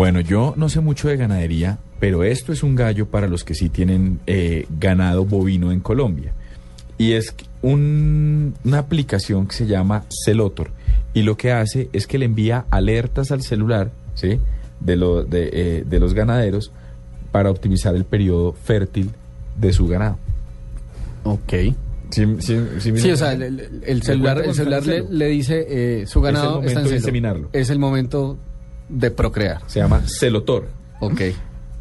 Bueno, yo no sé mucho de ganadería, pero esto es un gallo para los que sí tienen eh, ganado bovino en Colombia. Y es un- una aplicación que se llama Celotor. Y lo que hace es que le envía alertas al celular ¿sí? de, lo- de, eh, de los ganaderos para optimizar el periodo fértil de su ganado. Ok. Sí, sí, sí, Sí, o sea, el, el- el celular, el le, dice eh, su ganado momento está en de celo. inseminarlo. Es el momento de procrear. Se llama Celotor. Ok.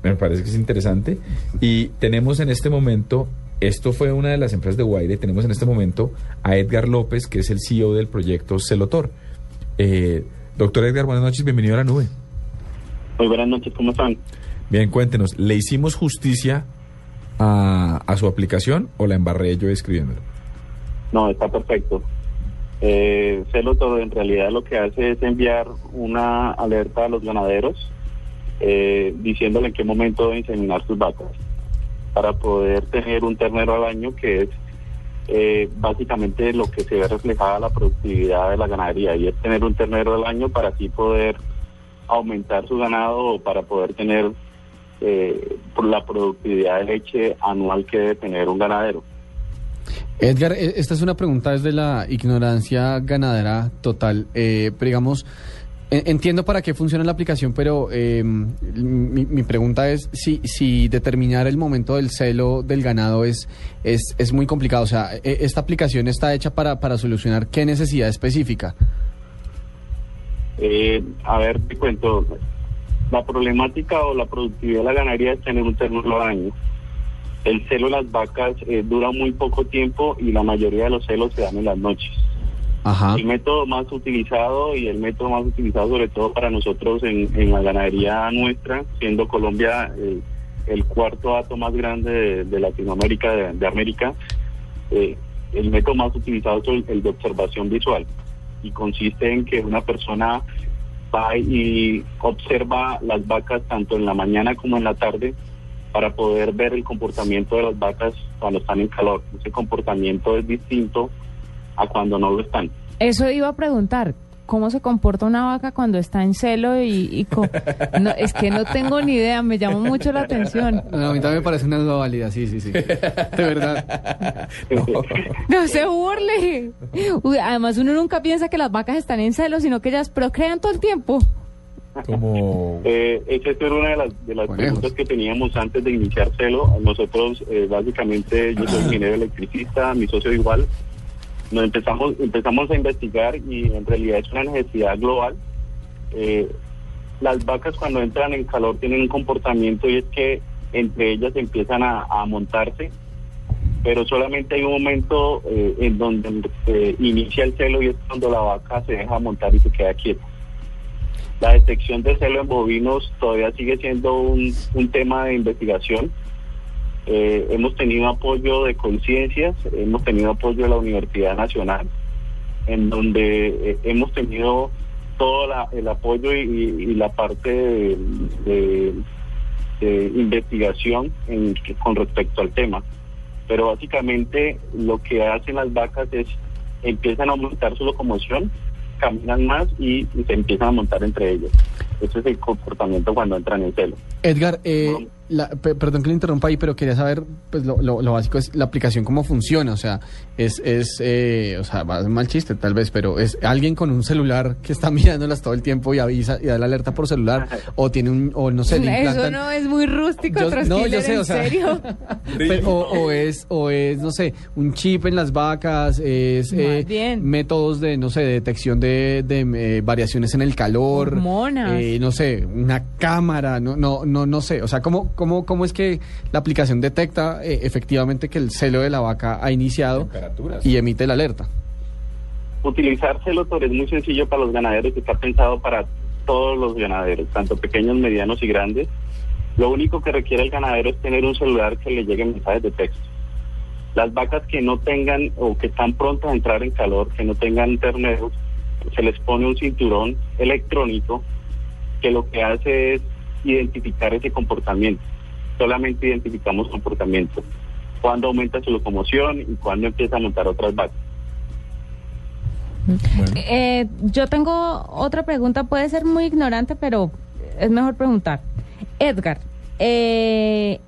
Me parece que es interesante. Y tenemos en este momento, esto fue una de las empresas de Guaire, tenemos en este momento a Edgar López, que es el CEO del proyecto Celotor. Eh, doctor Edgar, buenas noches, bienvenido a la nube. Muy buenas noches, ¿cómo están? Bien, cuéntenos, ¿le hicimos justicia a, a su aplicación o la embarré yo escribiéndolo? No, está perfecto. Eh, Celotor en realidad lo que hace es enviar una alerta a los ganaderos eh, diciéndole en qué momento deben inseminar sus vacas para poder tener un ternero al año que es eh, básicamente lo que se ve reflejada la productividad de la ganadería y es tener un ternero al año para así poder aumentar su ganado o para poder tener eh, la productividad de leche anual que debe tener un ganadero. Edgar, eh, esta es una pregunta desde la ignorancia ganadera total. Eh, pero digamos, en- entiendo para qué funciona la aplicación, pero eh, mi, mi pregunta es si, si determinar el momento del celo del ganado es, es, es muy complicado. O sea, eh, esta aplicación está hecha para, para solucionar qué necesidad específica. Eh, a ver, te cuento. La problemática o la productividad de la ganadería es tener un ternero al año. El celo de las vacas eh, dura muy poco tiempo y la mayoría de los celos se dan en las noches. Ajá. El método más utilizado y el método más utilizado sobre todo para nosotros en, en la ganadería nuestra, siendo Colombia eh, el cuarto dato más grande de, de Latinoamérica, de, de América, eh, el método más utilizado es el, el de observación visual y consiste en que una persona va y observa las vacas tanto en la mañana como en la tarde para poder ver el comportamiento de las vacas cuando están en calor. Ese comportamiento es distinto a cuando no lo están. Eso iba a preguntar. ¿Cómo se comporta una vaca cuando está en celo y, y co- no, es que no tengo ni idea, me llamó mucho la atención. No, a mí también me parece una duda válida, sí, sí, sí. De verdad. No se burle. Uy, además uno nunca piensa que las vacas están en celo, sino que ellas procrean todo el tiempo. Como... Eh, esa es una de las, de las Conejos. preguntas que teníamos antes de iniciar Celo. Nosotros, eh, básicamente, yo soy ingeniero electricista, mi socio igual. Nos empezamos, empezamos a investigar y en realidad es una necesidad global. Eh, las vacas cuando entran en calor tienen un comportamiento y es que entre ellas empiezan a, a montarse, pero solamente hay un momento eh, en donde se inicia el celo y es cuando la vaca se deja montar y se queda quieta. La detección de celo en bovinos todavía sigue siendo un, un tema de investigación. Eh, hemos tenido apoyo de conciencias, hemos tenido apoyo de la Universidad Nacional, en donde eh, hemos tenido todo el apoyo y, la parte de investigación en- con respecto al tema. Pero básicamente lo que hacen las vacas es empiezan a aumentar su locomoción, caminan más y, y se empiezan a montar entre ellos. Ese es el comportamiento cuando entran en celo. Edgar, eh, la- pe- perdón que le interrumpa ahí, pero quería saber, pues lo, lo- lo básico es la aplicación, cómo funciona. O sea, es, es eh, o sea, va- es un mal chiste tal vez, pero es alguien con un celular que está mirándolas todo el tiempo y avisa y da la alerta por celular, o tiene un, o no sé, le Eso implantan- no es muy rústico, Yo- no, yo sé, ¿en o sea, serio? Pero- o, o es, o es, no sé, un chip en las vacas, es Más eh, bien. métodos de, no sé, de detección de, de, eh, variaciones en el calor, Hormonas. eh, no sé, una cámara, no, no, no, no sé, o sea, ¿cómo, cómo, cómo es que la aplicación detecta eh, efectivamente que el celo de la vaca ha iniciado y emite la alerta? Utilizar Celotor es muy sencillo para los ganaderos, está pensado para todos los ganaderos, tanto pequeños, medianos y grandes. Lo único que requiere el ganadero es tener un celular que le lleguen mensajes de texto. Las vacas que no tengan o que están prontas a entrar en calor, que no tengan terneros, se les pone un cinturón electrónico que lo que hace es identificar ese comportamiento. Solamente identificamos comportamiento. Cuando aumenta su locomoción y cuando empieza a montar otras vacas. Eh, yo tengo otra pregunta, puede ser muy ignorante, pero es mejor preguntar. Edgar, eh,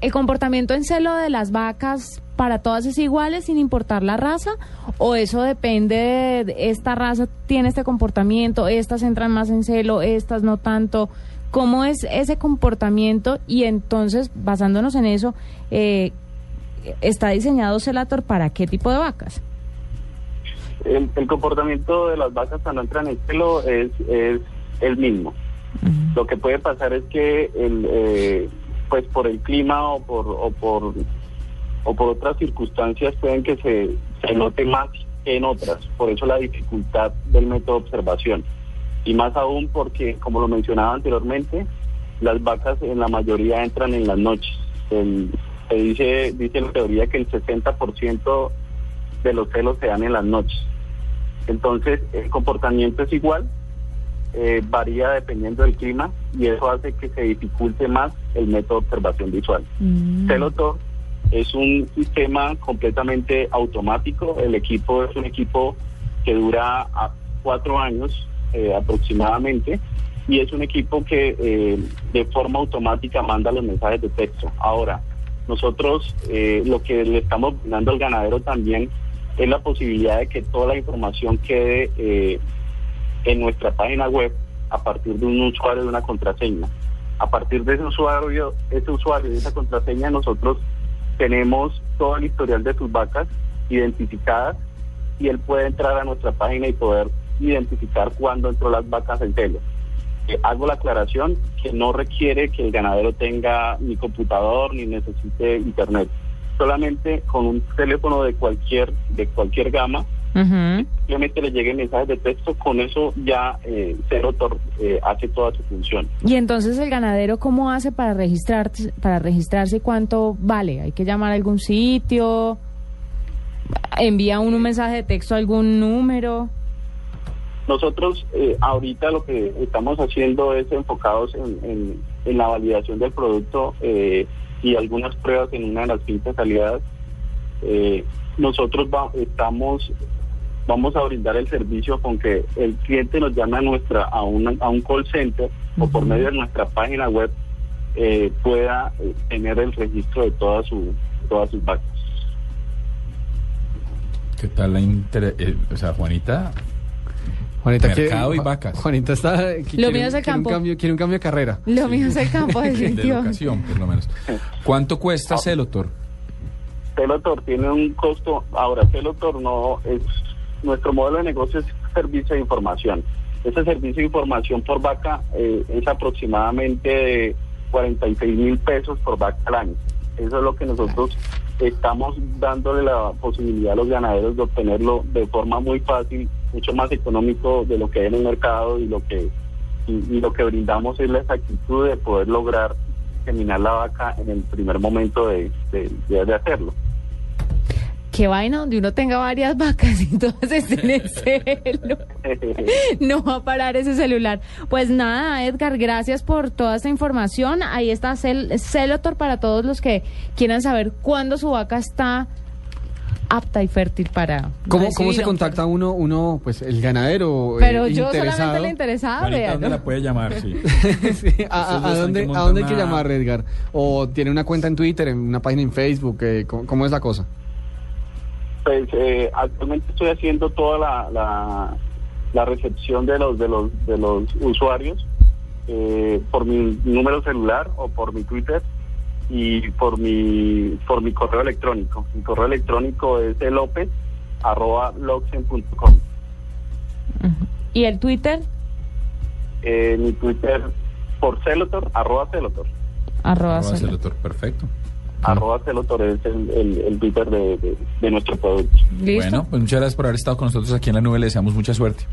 ¿el comportamiento en celo de las vacas para todas es igual sin importar la raza? ¿O eso depende de, de esta raza tiene este comportamiento, estas entran más en celo, estas no tanto? ¿Cómo es ese comportamiento? Y entonces, basándonos en eso, eh, ¿está diseñado Celator para qué tipo de vacas? El, el comportamiento de las vacas cuando entran en celo es, es el mismo. Lo que puede pasar es que el, eh, pues por el clima o por o por o por otras circunstancias pueden que se, se note más que en otras. Por eso la dificultad del método de observación. Y más aún porque, como lo mencionaba anteriormente, las vacas en la mayoría entran en las noches. El- se dice, dice la teoría que el 60% de los celos se dan en las noches. Entonces, el comportamiento es igual, eh, varía dependiendo del clima y eso hace que se dificulte más el método de observación visual. Celotor es un sistema completamente automático. El equipo es un equipo que dura a cuatro años eh, aproximadamente y es un equipo que eh, de forma automática manda los mensajes de texto. Ahora, nosotros eh, lo que le estamos dando al ganadero también es la posibilidad de que toda la información quede eh, en nuestra página web a partir de un usuario de una contraseña. A partir de ese usuario, ese usuario de esa contraseña, nosotros tenemos todo el historial de sus vacas identificadas y él puede entrar a nuestra página y poder identificar cuándo entró las vacas en celo. Eh, hago la aclaración que no requiere que el ganadero tenga ni computador ni necesite internet. Solamente con un teléfono de cualquier de cualquier gama Ujú. simplemente le lleguen mensajes de texto, con eso ya eh, Cerotor eh, hace toda su función. Y entonces el ganadero, ¿cómo hace para registrarse, para registrarse cuánto vale? ¿Hay que llamar a algún sitio? ¿Envía uno un mensaje de texto a algún número? Nosotros eh, ahorita lo que estamos haciendo es enfocados en, en- en la validación del producto eh, y algunas pruebas en una de las fincas aliadas. Eh, nosotros va- estamos vamos a brindar el servicio con que el cliente nos llame a nuestra a, una- a un call center o por medio de nuestra página web eh, pueda eh, tener el registro de todas su todas sus vacas. ¿Qué tal la inter... eh, o sea, Juanita, Juanita, Mercado quiere- y vacas. Juanita está... quiere mío un- es el quiere campo. Un cambio, quiere un cambio de carrera. Lo mío es el campo, de locación, por lo menos. ¿Cuánto cuesta Celotor? Celotor tiene un costo, ahora Celotor no es, nuestro modelo de negocio es servicio de información. Ese servicio de información por vaca eh, es aproximadamente de 46 mil pesos por vaca al año. Eso es lo que nosotros estamos dándole la posibilidad a los ganaderos de obtenerlo de forma muy fácil, mucho más económico de lo que hay en el mercado y lo que y, y lo que brindamos es la exactitud de poder lograr terminar la vaca en el primer momento de, de- de- de hacerlo. Qué vaina donde uno tenga varias vacas y todas estén en celo. No va a parar ese celular. Pues nada, Edgar, gracias por toda esta información. Ahí está Cel Celotor para todos los que quieran saber cuándo su vaca está apta y fértil para. ¿Cómo, recibir ¿Cómo se contacta uno, uno, pues el ganadero? Pero eh, yo interesado? solamente la interesada, vea, ¿dónde ¿no? la puede llamar? Sí. Sí, ¿A, dónde, ¿A dónde hay que llamar, Edgar? ¿O tiene una cuenta en Twitter, en una página en Facebook? eh, ¿cómo, cómo es la cosa? Pues eh, actualmente estoy haciendo toda la, la, la recepción de los de los de los usuarios eh, por mi número celular o por mi Twitter y por mi por mi correo electrónico. Mi correo electrónico es elopez arroba loxen.com. ¿Y el Twitter? Eh, mi Twitter por celotor arroba celotor. Arroba Arroba Celotor. Celotor, perfecto. Arroba celotor es el, el, el Twitter de, de- de nuestro producto. ¿Listo? Bueno, pues muchas gracias por haber estado con nosotros aquí en la nube. Le deseamos mucha suerte.